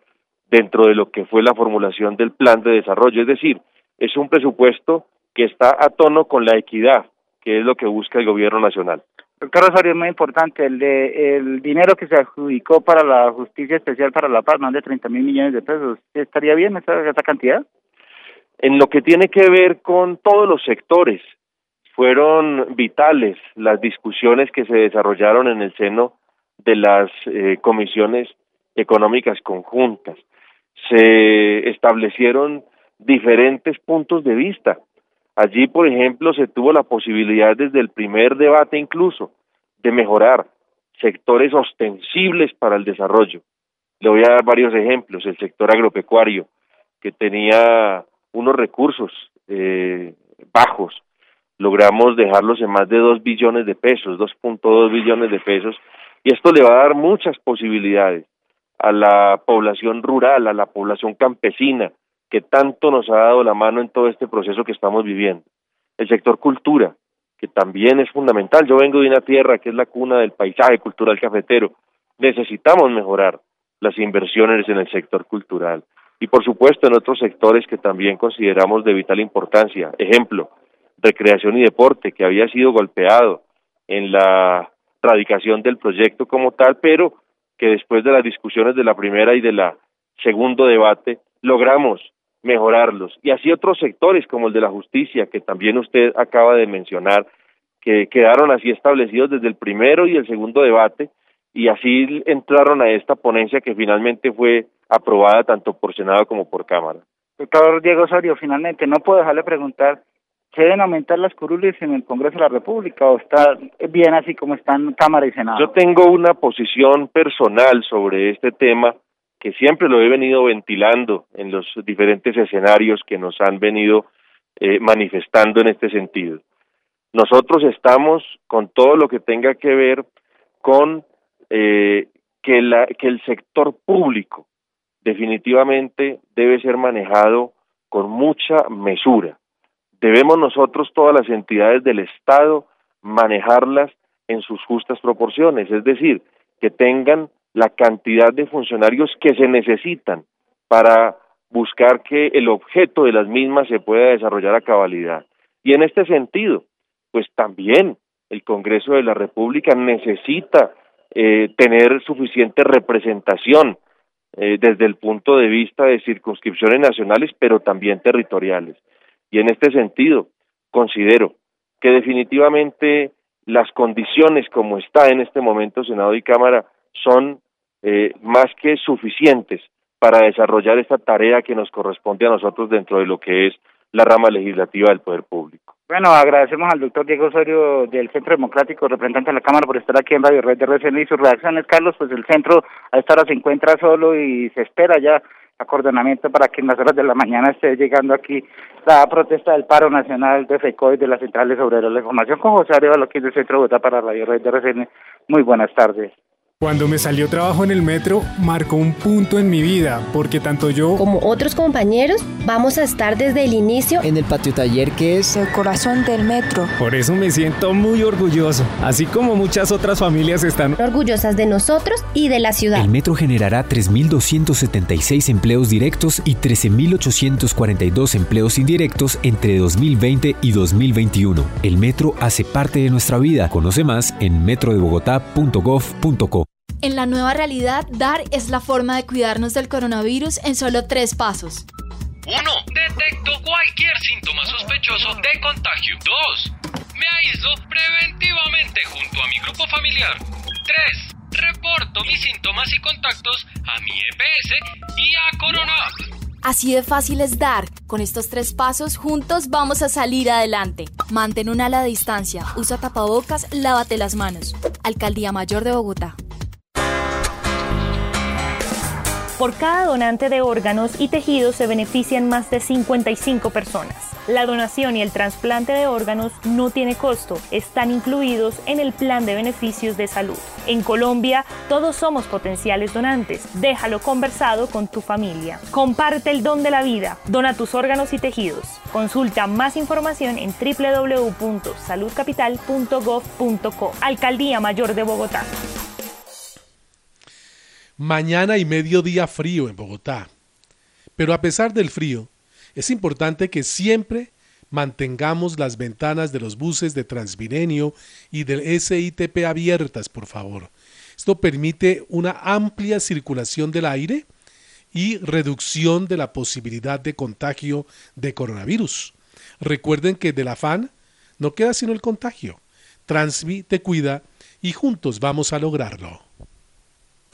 dentro de lo que fue la formulación del plan de desarrollo. Es decir, es un presupuesto que está a tono con la equidad, que es lo que busca el gobierno nacional. Doctor Osorio, es muy importante, el, de, el dinero que se adjudicó para la Justicia Especial para la Paz, más de 30 mil millones de pesos, ¿estaría bien esa, esa cantidad? En lo que tiene que ver con todos los sectores, fueron vitales las discusiones que se desarrollaron en el seno de las eh, comisiones económicas conjuntas. se establecieron diferentes puntos de vista. Allí, por ejemplo, se tuvo la posibilidad desde el primer debate incluso de mejorar sectores ostensibles para el desarrollo. Le voy a dar varios ejemplos. El sector agropecuario, que tenía unos recursos eh, bajos, logramos dejarlos en más de 2 billones de pesos, 2.2 billones de pesos, y esto le va a dar muchas posibilidades a la población rural, a la población campesina, que tanto nos ha dado la mano en todo este proceso que estamos viviendo. El sector cultura, que también es fundamental. Yo vengo de una tierra que es la cuna del paisaje cultural cafetero. Necesitamos mejorar las inversiones en el sector cultural y por supuesto en otros sectores que también consideramos de vital importancia. Ejemplo, recreación y deporte, que había sido golpeado en la radicación del proyecto como tal, pero que después de las discusiones de la primera y de la segundo debate logramos mejorarlos. Y así otros sectores como el de la justicia, que también usted acaba de mencionar, que quedaron así establecidos desde el primero y el segundo debate, y así entraron a esta ponencia que finalmente fue aprobada tanto por Senado como por Cámara. Doctor Diego Osorio, finalmente, no puedo dejarle preguntar, ¿se deben aumentar las curules en el Congreso de la República o está bien así como están Cámara y Senado? Yo tengo una posición personal sobre este tema que siempre lo he venido ventilando en los diferentes escenarios que nos han venido eh, manifestando en este sentido. Nosotros estamos con todo lo que tenga que ver con eh, que, la, que el sector público definitivamente debe ser manejado con mucha mesura. Debemos nosotros, todas las entidades del Estado, manejarlas en sus justas proporciones, es decir, que tengan la cantidad de funcionarios que se necesitan para buscar que el objeto de las mismas se pueda desarrollar a cabalidad. Y en este sentido, pues también el Congreso de la República necesita eh, tener suficiente representación eh, desde el punto de vista de circunscripciones nacionales, pero también territoriales. Y en este sentido, considero que definitivamente las condiciones como está en este momento Senado y Cámara son eh, más que suficientes para desarrollar esta tarea que nos corresponde a nosotros dentro de lo que es la rama legislativa del poder público. Bueno, agradecemos al doctor Diego Osorio del Centro Democrático, representante de la Cámara, por estar aquí en Radio Red de RCN y sus reacciones. Carlos, pues el centro a esta hora se encuentra solo y se espera ya acordonamiento para que en las horas de la mañana esté llegando aquí la protesta del paro nacional de FECOI de las centrales obreras. La información con José Arevalo, aquí del Centro Bogotá para Radio Red de RCN. Muy buenas tardes. Cuando me salió trabajo en el metro, marcó un punto en mi vida, porque tanto yo como otros compañeros vamos a estar desde el inicio en el patio taller que es el corazón del metro. Por eso me siento muy orgulloso, así como muchas otras familias están orgullosas de nosotros y de la ciudad. El metro generará 3.276 empleos directos y 13.842 empleos indirectos entre 2020 y 2021. El metro hace parte de nuestra vida. Conoce más en metrodebogotá.gov.co. En la nueva realidad, dar es la forma de cuidarnos del coronavirus en solo tres pasos. 1. Detecto cualquier síntoma sospechoso de contagio. 2. Me aíslo preventivamente junto a mi grupo familiar. 3. Reporto mis síntomas y contactos a mi EPS y a Corona. Así de fácil es dar. Con estos tres pasos, juntos vamos a salir adelante. Mantén una ala de distancia, usa tapabocas, lávate las manos. Alcaldía Mayor de Bogotá. Por cada donante de órganos y tejidos se benefician más de 55 personas. La donación y el trasplante de órganos no tiene costo, están incluidos en el plan de beneficios de salud. En Colombia, todos somos potenciales donantes. Déjalo conversado con tu familia. Comparte el don de la vida. Dona tus órganos y tejidos. Consulta más información en www.saludcapital.gov.co. Alcaldía Mayor de Bogotá. Mañana y mediodía frío en Bogotá. Pero a pesar del frío, es importante que siempre mantengamos las ventanas de los buses de Transmilenio y del SITP abiertas, por favor. Esto permite una amplia circulación del aire y reducción de la posibilidad de contagio de coronavirus. Recuerden que del afán no queda sino el contagio. Transmi te cuida y juntos vamos a lograrlo.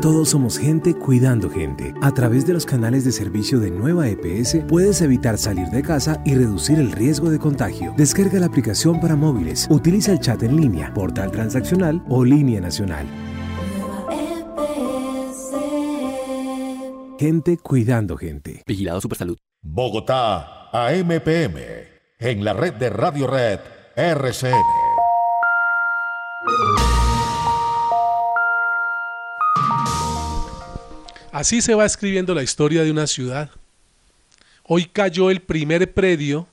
Todos somos gente cuidando gente. A través de los canales de servicio de Nueva EPS puedes evitar salir de casa y reducir el riesgo de contagio. Descarga la aplicación para móviles, utiliza el chat en línea, portal transaccional o línea nacional. Gente cuidando gente. Vigilado Supersalud. Bogotá, AMPM. En la red de Radio Red, RCN. Así se va escribiendo la historia de una ciudad. Hoy cayó el primer predio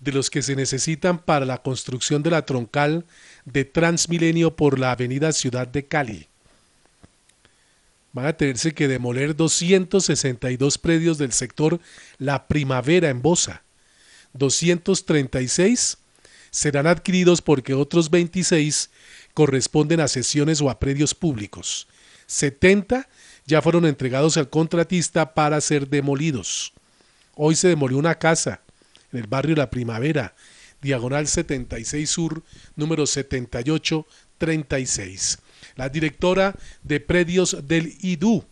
de los que se necesitan para la construcción de la troncal de Transmilenio por la avenida Ciudad de Cali. Van a tenerse que demoler 262 predios del sector La Primavera en Bosa. 236 serán adquiridos porque otros 26 corresponden a sesiones o a predios públicos. 70 ya fueron entregados al contratista para ser demolidos. Hoy se demolió una casa en el barrio La Primavera, diagonal 76 Sur, número 7836. La directora de predios del IDU,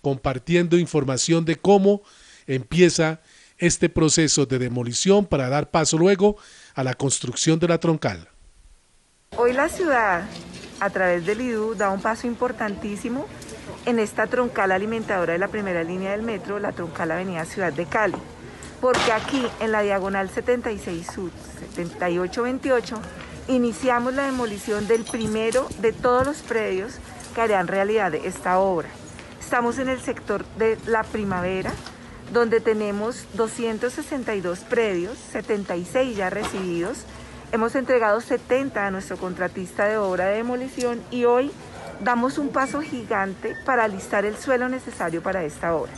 compartiendo información de cómo empieza este proceso de demolición para dar paso luego a la construcción de la troncal. Hoy la ciudad, a través del IDU, da un paso importantísimo en esta troncal alimentadora de la primera línea del metro, la troncal Avenida Ciudad de Cali. Porque aquí, en la diagonal 76 Sur, 7828, iniciamos la demolición del primero de todos los predios que harían realidad esta obra. Estamos en el sector de la primavera, donde tenemos 262 predios, 76 ya recibidos. Hemos entregado 70 a nuestro contratista de obra de demolición y hoy damos un paso gigante para alistar el suelo necesario para esta obra.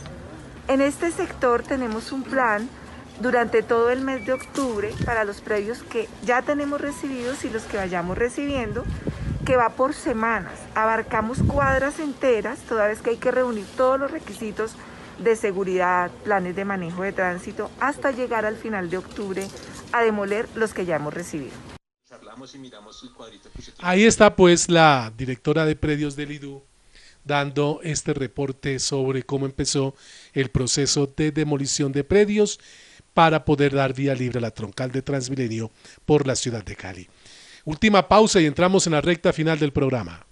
En este sector tenemos un plan durante todo el mes de octubre para los predios que ya tenemos recibidos y los que vayamos recibiendo, que va por semanas. Abarcamos cuadras enteras, toda vez que hay que reunir todos los requisitos de seguridad, planes de manejo de tránsito, hasta llegar al final de octubre a demoler los que ya hemos recibido. Ahí está pues la directora de predios del IDU dando este reporte sobre cómo empezó el proceso de demolición de predios para poder dar vía libre a la troncal de Transmilenio por la ciudad de Cali. Última pausa y entramos en la recta final del programa.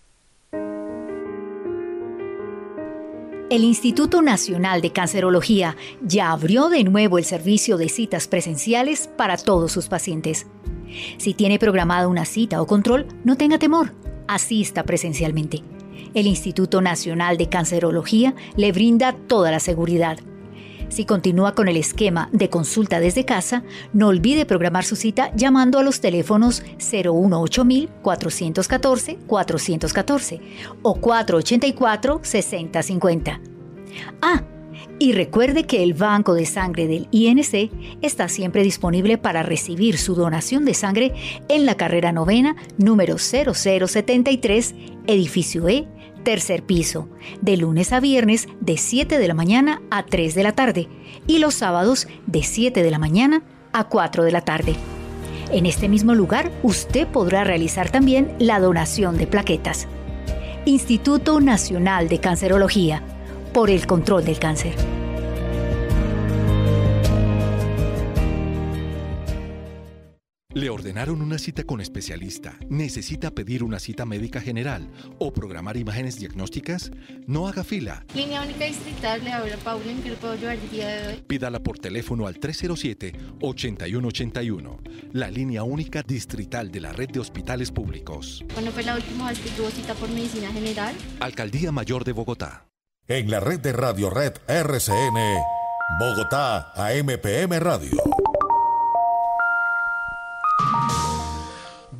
El Instituto Nacional de Cancerología ya abrió de nuevo el servicio de citas presenciales para todos sus pacientes. Si tiene programada una cita o control, no tenga temor, asista presencialmente. El Instituto Nacional de Cancerología le brinda toda la seguridad. Si continúa con el esquema de consulta desde casa, no olvide programar su cita llamando a los teléfonos 018 414 414 o 484 6050. Ah, y recuerde que el banco de sangre del INC está siempre disponible para recibir su donación de sangre en la carrera novena número 0073, edificio E, tercer piso, de lunes a viernes de 7 de la mañana a 3 de la tarde y los sábados de 7 de la mañana a 4 de la tarde. En este mismo lugar usted podrá realizar también la donación de plaquetas. Instituto Nacional de Cancerología, por el control del cáncer. Le ordenaron una cita con especialista. ¿Necesita pedir una cita médica general o programar imágenes diagnósticas? No haga fila. Línea única distrital, le habla Paula, ¿en qué le puedo ayudar el día de hoy? Pídala por teléfono al 307-8181. La línea única distrital de la red de hospitales públicos. ¿Cuándo fue la última vez que tuvo cita por medicina general? Alcaldía Mayor de Bogotá. En la red de Radio Red RCN, Bogotá, AMPM Radio.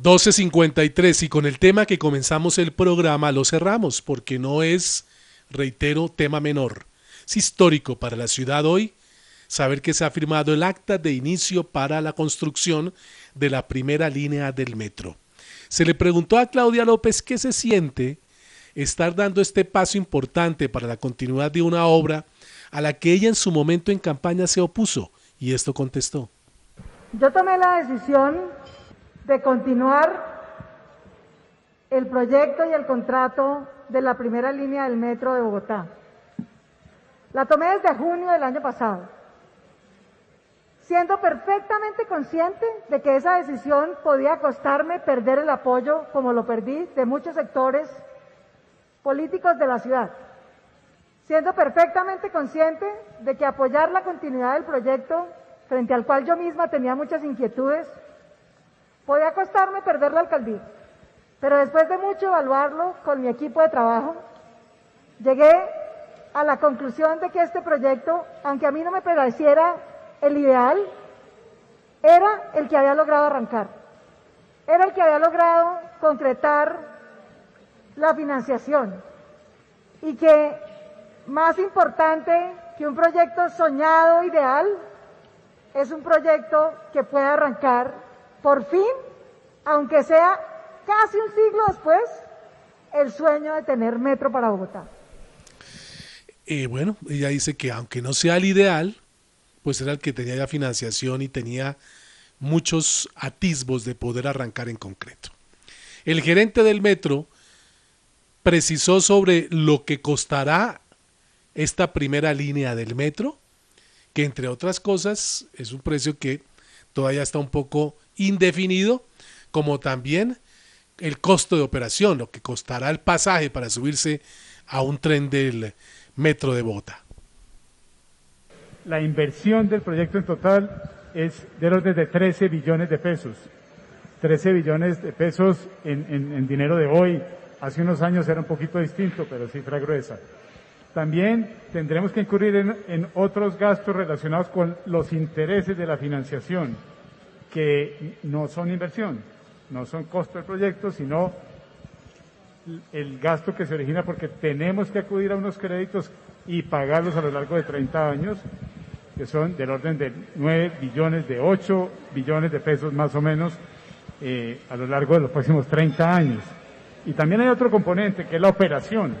12.53 y con el tema que comenzamos el programa lo cerramos porque no es, reitero, tema menor. Es histórico para la ciudad hoy saber que se ha firmado el acta de inicio para la construcción de la primera línea del metro. Se le preguntó a Claudia López qué se siente estar dando este paso importante para la continuidad de una obra a la que ella en su momento en campaña se opuso y esto contestó. Yo tomé la decisión de continuar el proyecto y el contrato de la primera línea del metro de Bogotá. La tomé desde junio del año pasado, siendo perfectamente consciente de que esa decisión podía costarme perder el apoyo, como lo perdí, de muchos sectores políticos de la ciudad, siendo perfectamente consciente de que apoyar la continuidad del proyecto, frente al cual yo misma tenía muchas inquietudes, podía costarme perder la alcaldía. Pero después de mucho evaluarlo con mi equipo de trabajo, llegué a la conclusión de que este proyecto, aunque a mí no me pareciera el ideal, era el que había logrado arrancar, era el que había logrado concretar la financiación y que más importante que un proyecto soñado ideal es un proyecto que puede arrancar por fin, aunque sea casi un siglo después, el sueño de tener metro para Bogotá. Eh, bueno, ella dice que aunque no sea el ideal, pues era el que tenía ya financiación y tenía muchos atisbos de poder arrancar en concreto. El gerente del metro precisó sobre lo que costará esta primera línea del metro, que entre otras cosas es un precio que todavía está un poco indefinido, como también el costo de operación, lo que costará el pasaje para subirse a un tren del metro de Bogotá. La inversión del proyecto en total es del orden de 13 billones de pesos. 13 billones de pesos en, en dinero de hoy. Hace unos años era un poquito distinto, pero cifra gruesa. También tendremos que incurrir en, otros gastos relacionados con los intereses de la financiación, que no son inversión, no son costo del proyecto, sino el gasto que se origina porque tenemos que acudir a unos créditos y pagarlos a lo largo de 30 años, que son del orden de 9 billones, de 8 billones de pesos más o menos eh, a lo largo de los próximos 30 años. Y también hay otro componente que es la operación,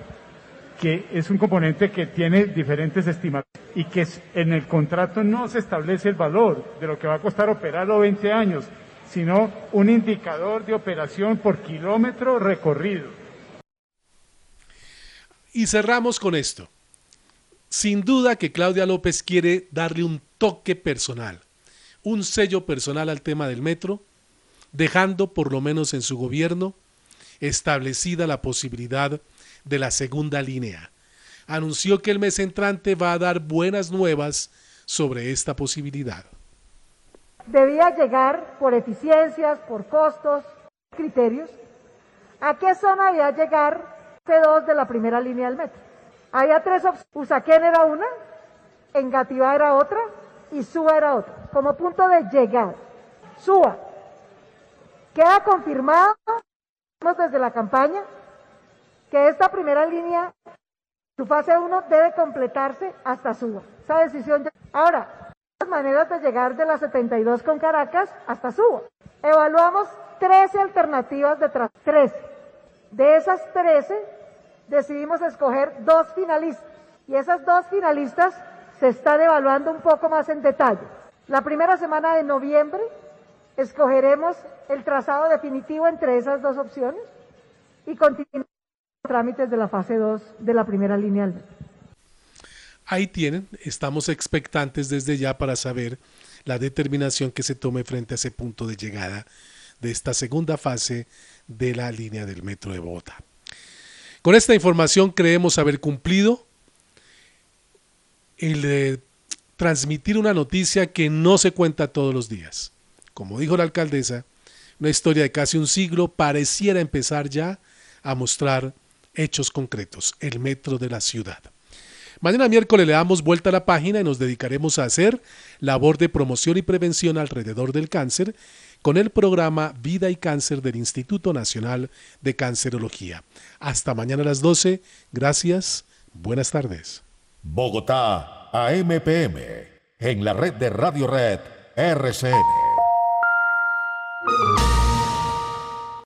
que es un componente que tiene diferentes estimaciones y que en el contrato no se establece el valor de lo que va a costar operarlo 20 años, sino un indicador de operación por kilómetro recorrido. Y cerramos con esto. Sin duda que Claudia López quiere darle un toque personal, un sello personal al tema del metro, dejando por lo menos en su gobierno establecida la posibilidad de la segunda línea. Anunció que el mes entrante va a dar buenas nuevas sobre esta posibilidad. Debía llegar por eficiencias, por costos, criterios. ¿A qué zona debía llegar C2 de la primera línea del metro? Había tres opciones. Usaquén era una, Engativá era otra y Suba era otra, como punto de llegar. Suba. Queda confirmado desde la campaña que esta primera línea, su fase 1 debe completarse hasta Suba. Esa decisión. Ya... Ahora, las maneras de llegar de las 72 con Caracas hasta Suba. Evaluamos 13 alternativas de tras 13. De esas 13, decidimos escoger dos finalistas. Y esas dos finalistas se están evaluando un poco más en detalle. La primera semana de noviembre escogeremos el trazado definitivo entre esas dos opciones y continuamos los trámites de la fase 2 de la primera línea. Ahí tienen, estamos expectantes desde ya para saber la determinación que se tome frente a ese punto de llegada de esta segunda fase de la línea del metro de Bogotá. Con esta información creemos haber cumplido el de transmitir una noticia que no se cuenta todos los días. Como dijo la alcaldesa, una historia de casi un siglo pareciera empezar ya a mostrar hechos concretos, el metro de la ciudad. Mañana miércoles le damos vuelta a la página y nos dedicaremos a hacer labor de promoción y prevención alrededor del cáncer con el programa Vida y Cáncer del Instituto Nacional de Cancerología. Hasta mañana a las 12. Gracias. Buenas tardes. Bogotá, AMPM, en la red de Radio Red, RCN. thank you